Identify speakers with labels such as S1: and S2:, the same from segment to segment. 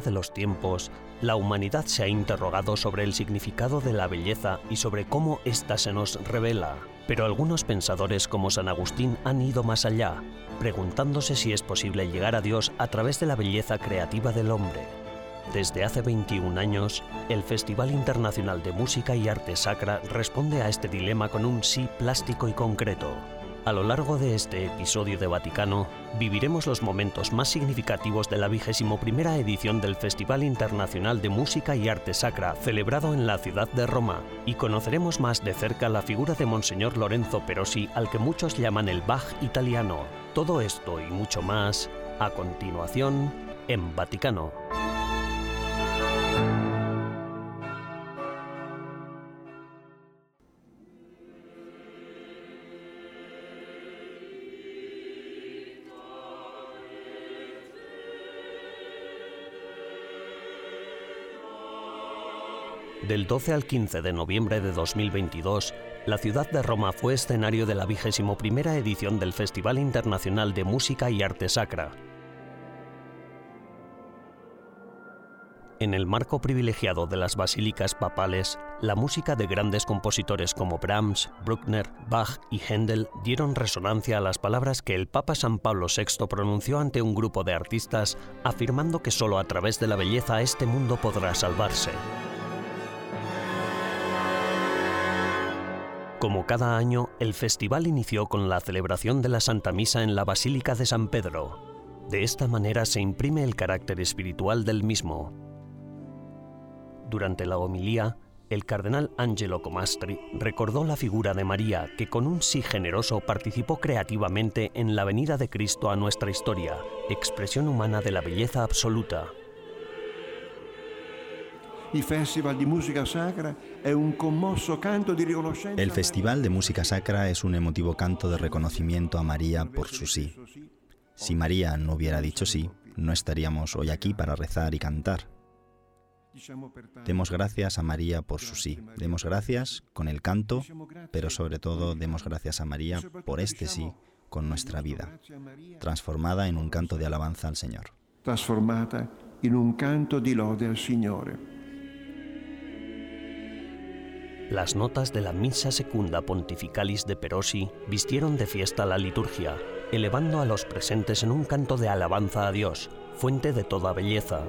S1: de los tiempos, la humanidad se ha interrogado sobre el significado de la belleza y sobre cómo ésta se nos revela. Pero algunos pensadores como San Agustín han ido más allá, preguntándose si es posible llegar a Dios a través de la belleza creativa del hombre. Desde hace 21 años, el Festival Internacional de Música y Arte Sacra responde a este dilema con un sí plástico y concreto. A lo largo de este episodio de Vaticano, viviremos los momentos más significativos de la vigésimo primera edición del Festival Internacional de Música y Arte Sacra, celebrado en la ciudad de Roma, y conoceremos más de cerca la figura de Monseñor Lorenzo Perosi, al que muchos llaman el Bach italiano. Todo esto y mucho más, a continuación, en Vaticano. Del 12 al 15 de noviembre de 2022, la ciudad de Roma fue escenario de la vigésimo primera edición del Festival Internacional de Música y Arte Sacra. En el marco privilegiado de las basílicas papales, la música de grandes compositores como Brahms, Bruckner, Bach y Händel dieron resonancia a las palabras que el Papa San Pablo VI pronunció ante un grupo de artistas, afirmando que solo a través de la belleza este mundo podrá salvarse. Como cada año, el festival inició con la celebración de la Santa Misa en la Basílica de San Pedro. De esta manera se imprime el carácter espiritual del mismo. Durante la homilía, el cardenal Angelo Comastri recordó la figura de María que con un sí generoso participó creativamente en la venida de Cristo a nuestra historia, expresión humana de la belleza absoluta.
S2: El Festival de Música Sacra
S3: es un emotivo canto de reconocimiento a María por su sí. Si María no hubiera dicho sí, no estaríamos hoy aquí para rezar y cantar. Demos gracias a María por su sí. Demos gracias con el canto, pero sobre todo demos gracias a María por este sí con nuestra vida, transformada en un canto de alabanza al Señor.
S2: Transformada en un canto de lode al Señor.
S1: Las notas de la Misa Secunda Pontificalis de Perosi vistieron de fiesta la liturgia, elevando a los presentes en un canto de alabanza a Dios, fuente de toda belleza.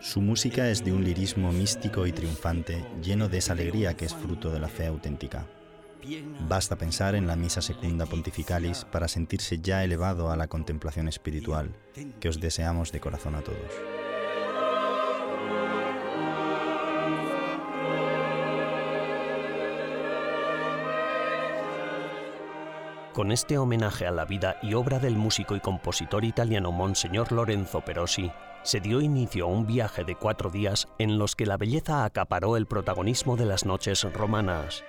S3: Su música es de un lirismo místico y triunfante, lleno de esa alegría que es fruto de la fe auténtica. Basta pensar en la Misa Secunda Pontificalis para sentirse ya elevado a la contemplación espiritual que os deseamos de corazón a todos.
S1: Con este homenaje a la vida y obra del músico y compositor italiano Monseñor Lorenzo Perosi, se dio inicio a un viaje de cuatro días en los que la belleza acaparó el protagonismo de las noches romanas.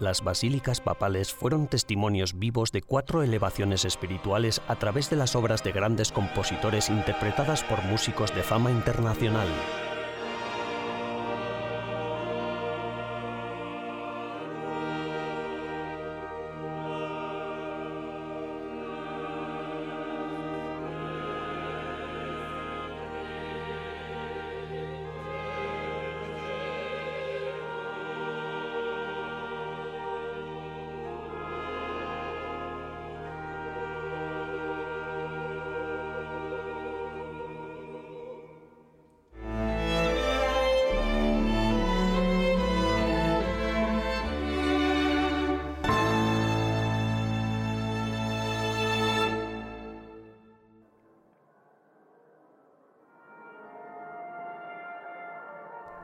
S1: Las basílicas papales fueron testimonios vivos de cuatro elevaciones espirituales a través de las obras de grandes compositores interpretadas por músicos de fama internacional.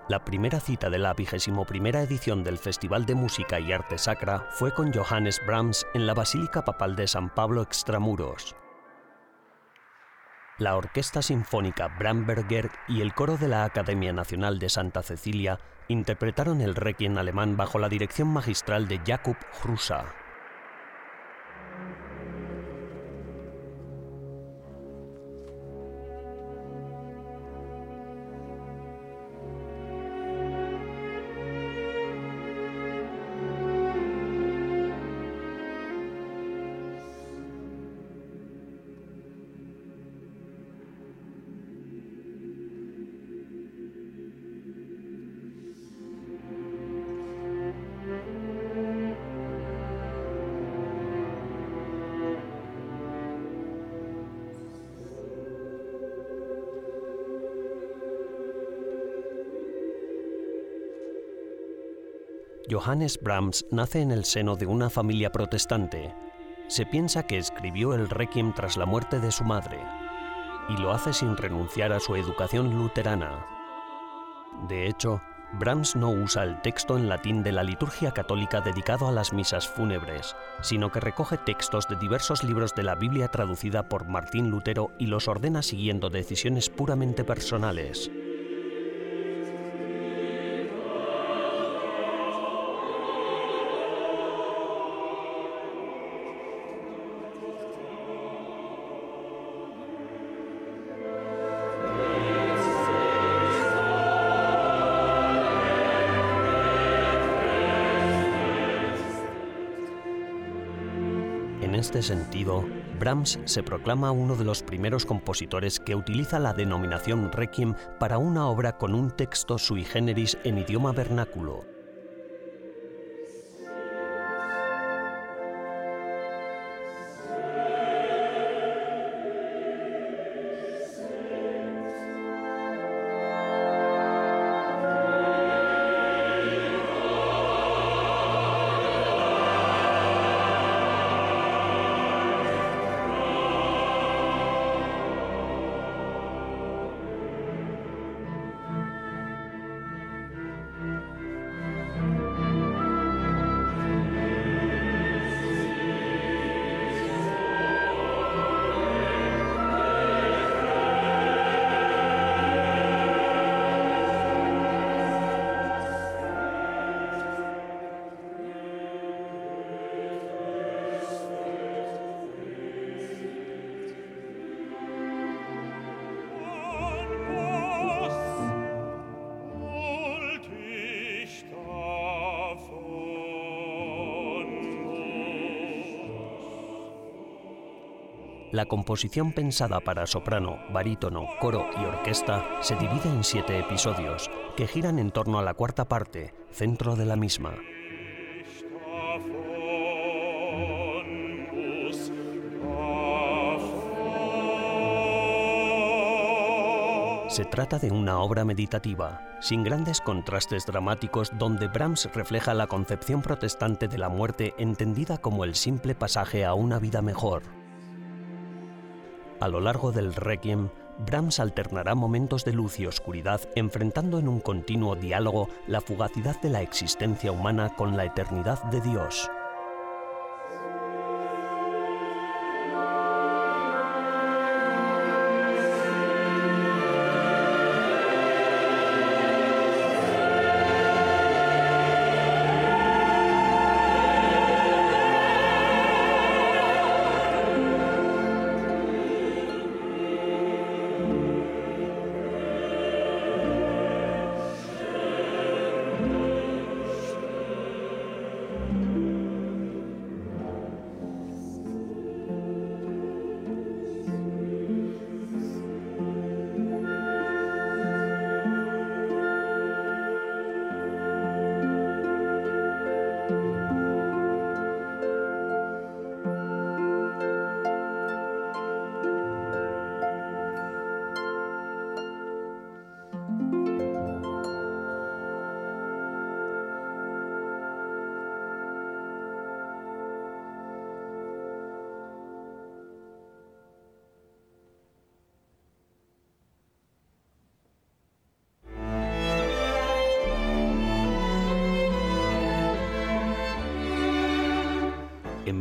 S1: La primera cita de la vigésimo primera edición del Festival de Música y Arte Sacra fue con Johannes Brahms en la Basílica Papal de San Pablo Extramuros. La Orquesta Sinfónica Bramberger y el coro de la Academia Nacional de Santa Cecilia interpretaron el requiem alemán bajo la dirección magistral de Jakub Hrusa. Johannes Brahms nace en el seno de una familia protestante. Se piensa que escribió el Requiem tras la muerte de su madre, y lo hace sin renunciar a su educación luterana. De hecho, Brahms no usa el texto en latín de la liturgia católica dedicado a las misas fúnebres, sino que recoge textos de diversos libros de la Biblia traducida por Martín Lutero y los ordena siguiendo decisiones puramente personales. Este sentido, Brahms se proclama uno de los primeros compositores que utiliza la denominación requiem para una obra con un texto sui generis en idioma vernáculo, La composición pensada para soprano, barítono, coro y orquesta se divide en siete episodios, que giran en torno a la cuarta parte, centro de la misma. Se trata de una obra meditativa, sin grandes contrastes dramáticos, donde Brahms refleja la concepción protestante de la muerte entendida como el simple pasaje a una vida mejor. A lo largo del Requiem, Brahms alternará momentos de luz y oscuridad, enfrentando en un continuo diálogo la fugacidad de la existencia humana con la eternidad de Dios.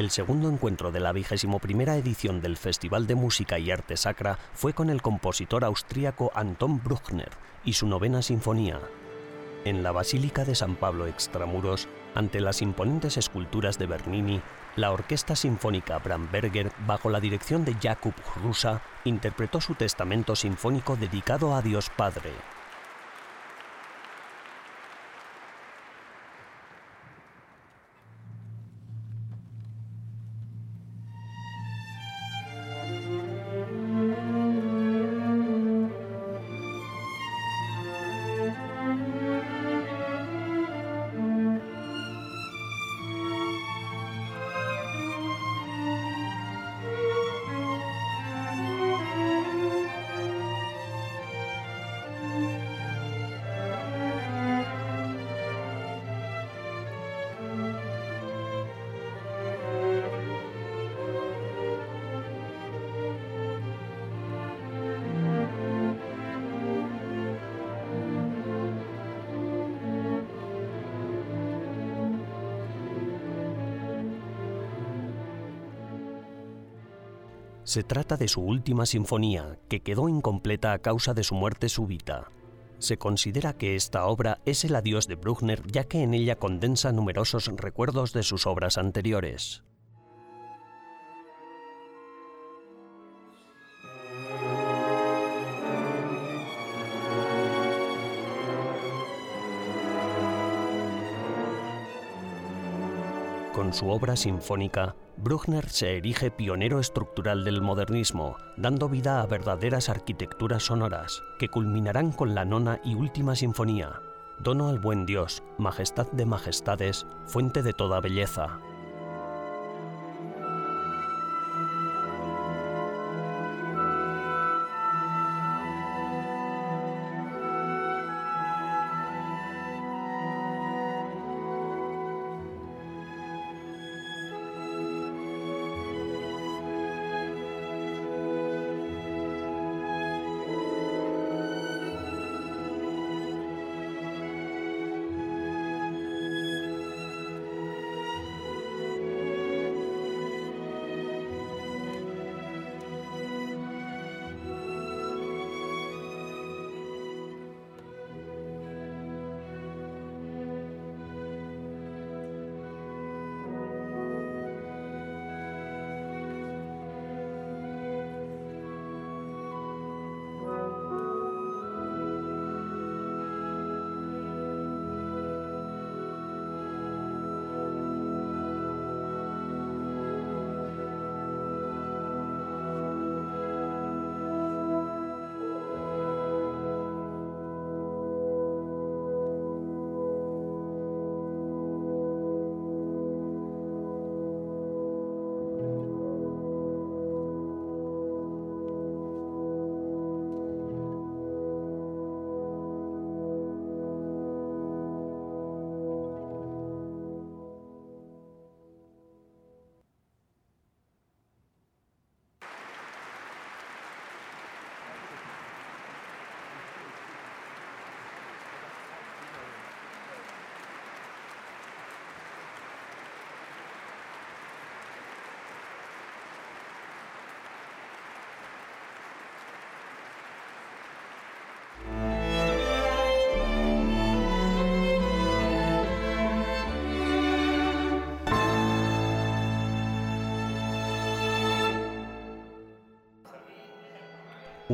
S1: El segundo encuentro de la vigésimo primera edición del Festival de Música y Arte Sacra fue con el compositor austríaco Anton Bruckner y su novena sinfonía. En la Basílica de San Pablo Extramuros, ante las imponentes esculturas de Bernini, la Orquesta Sinfónica Bramberger, bajo la dirección de Jakub Rusa, interpretó su testamento sinfónico dedicado a Dios Padre. Se trata de su última sinfonía, que quedó incompleta a causa de su muerte súbita. Se considera que esta obra es el adiós de Bruckner ya que en ella condensa numerosos recuerdos de sus obras anteriores. Con su obra sinfónica, Bruckner se erige pionero estructural del modernismo, dando vida a verdaderas arquitecturas sonoras, que culminarán con la nona y última sinfonía, Dono al buen Dios, Majestad de Majestades, fuente de toda belleza.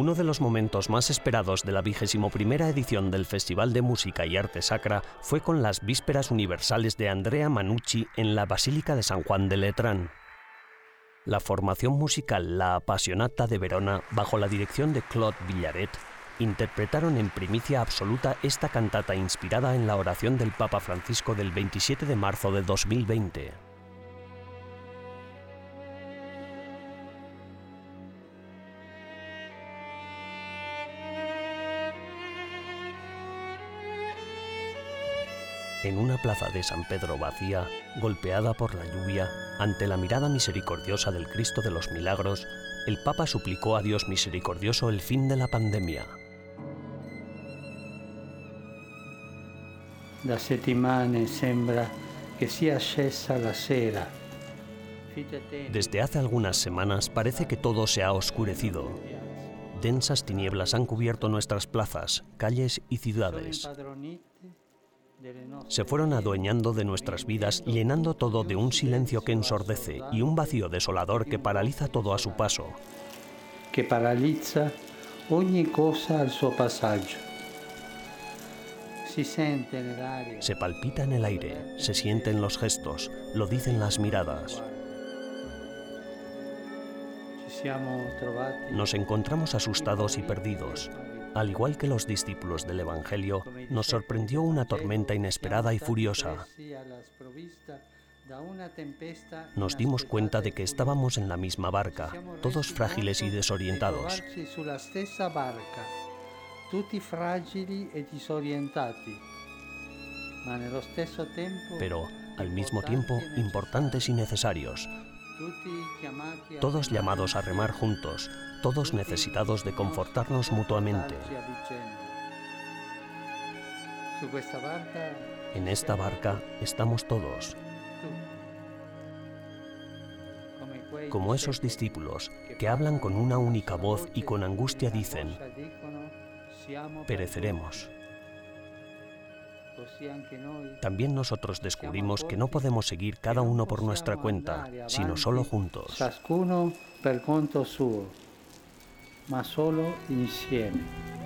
S1: Uno de los momentos más esperados de la vigésimo edición del Festival de Música y Arte Sacra fue con las Vísperas Universales de Andrea Manucci en la Basílica de San Juan de Letrán. La formación musical La Apasionata de Verona, bajo la dirección de Claude Villaret, interpretaron en primicia absoluta esta cantata inspirada en la oración del Papa Francisco del 27 de marzo de 2020. En una plaza de San Pedro vacía, golpeada por la lluvia, ante la mirada misericordiosa del Cristo de los Milagros, el Papa suplicó a Dios misericordioso el fin de la pandemia.
S4: Da settimane sembra che sia scesa la sera.
S1: Desde hace algunas semanas parece que todo se ha oscurecido. Densas tinieblas han cubierto nuestras plazas, calles y ciudades. Se fueron adueñando de nuestras vidas, llenando todo de un silencio que ensordece y un vacío desolador que paraliza todo a su paso.
S4: Que paraliza ogni cosa al suo passaggio.
S1: Se palpita en el aire, se siente en los gestos, lo dicen las miradas. Nos encontramos asustados y perdidos. Al igual que los discípulos del Evangelio, nos sorprendió una tormenta inesperada y furiosa. Nos dimos cuenta de que estábamos en la misma barca, todos frágiles y desorientados. pero al mismo tiempo importantes y necesarios, todos llamados a remar juntos, todos necesitados de confortarnos mutuamente. En esta barca estamos todos, como esos discípulos que hablan con una única voz y con angustia dicen, pereceremos. También nosotros descubrimos que no podemos seguir cada uno por nuestra cuenta, sino solo juntos.
S4: ciascuno per conto suo, ma solo insieme.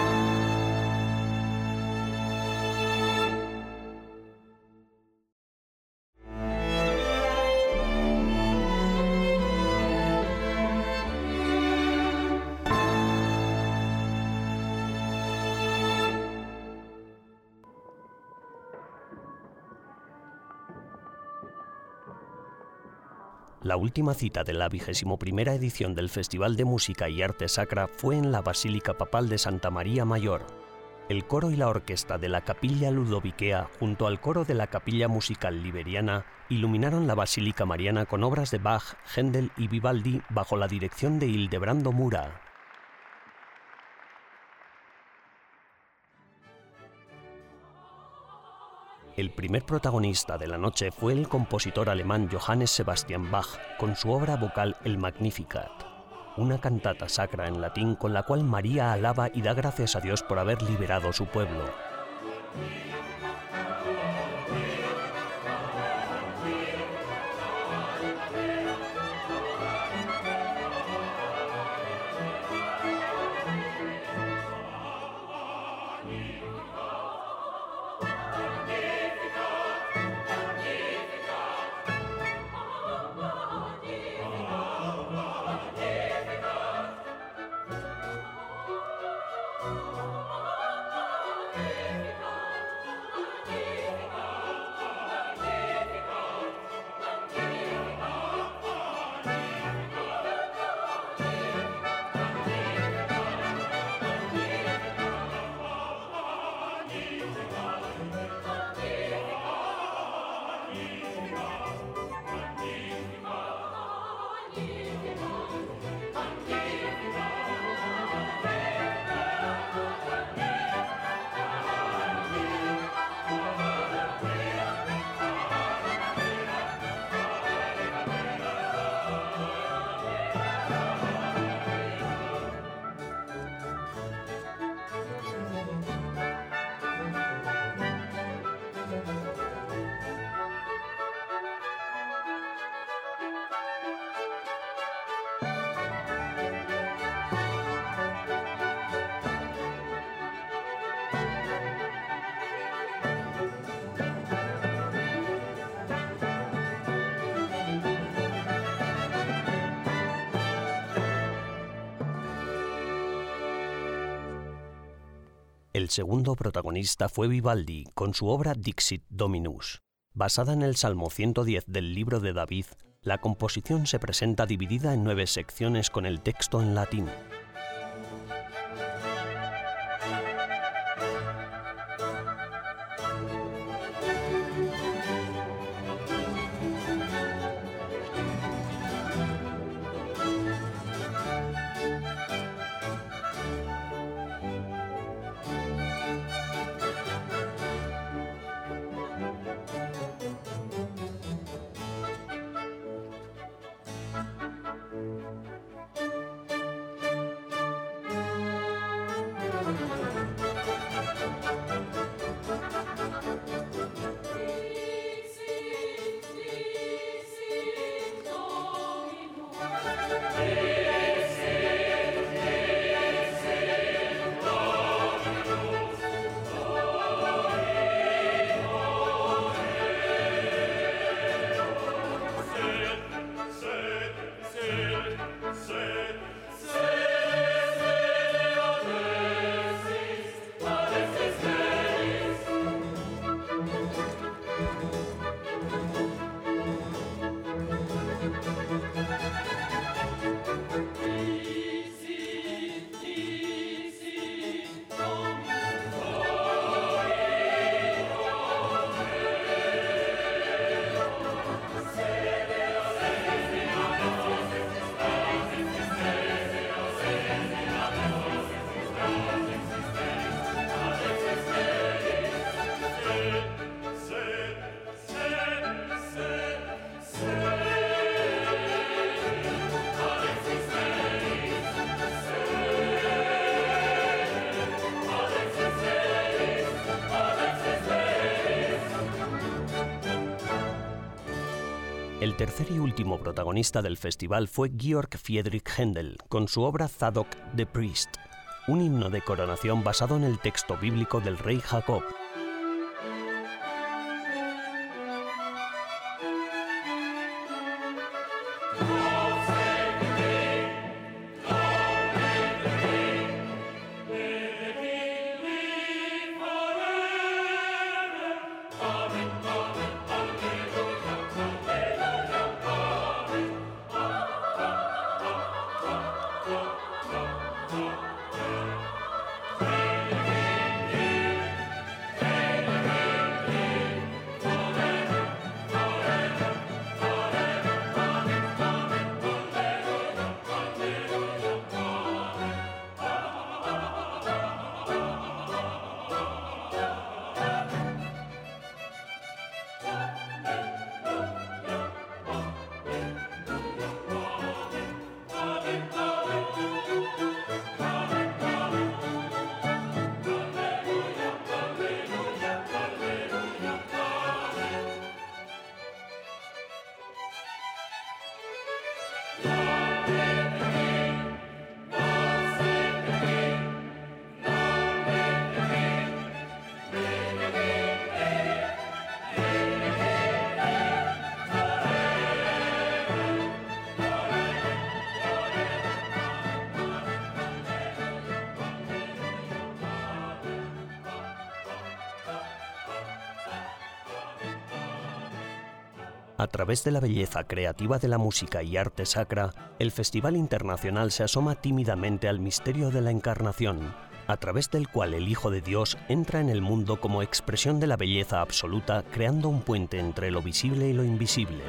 S1: Última cita de la vigésimo primera edición del Festival de Música y Arte Sacra fue en la Basílica Papal de Santa María Mayor. El coro y la orquesta de la Capilla Ludoviquea, junto al coro de la Capilla Musical Liberiana, iluminaron la Basílica Mariana con obras de Bach, Händel y Vivaldi bajo la dirección de Hildebrando Mura. El primer protagonista de la noche fue el compositor alemán Johannes Sebastian Bach con su obra vocal El Magnificat, una cantata sacra en latín con la cual María alaba y da gracias a Dios por haber liberado su pueblo. El segundo protagonista fue Vivaldi con su obra Dixit Dominus. Basada en el Salmo 110 del libro de David, la composición se presenta dividida en nueve secciones con el texto en latín. El tercer y último protagonista del festival fue Georg Friedrich Händel con su obra Zadok the Priest, un himno de coronación basado en el texto bíblico del rey Jacob, través de la belleza creativa de la música y arte sacra, el Festival Internacional se asoma tímidamente al misterio de la Encarnación, a través del cual el Hijo de Dios entra en el mundo como expresión de la belleza absoluta, creando un puente entre lo visible y lo invisible.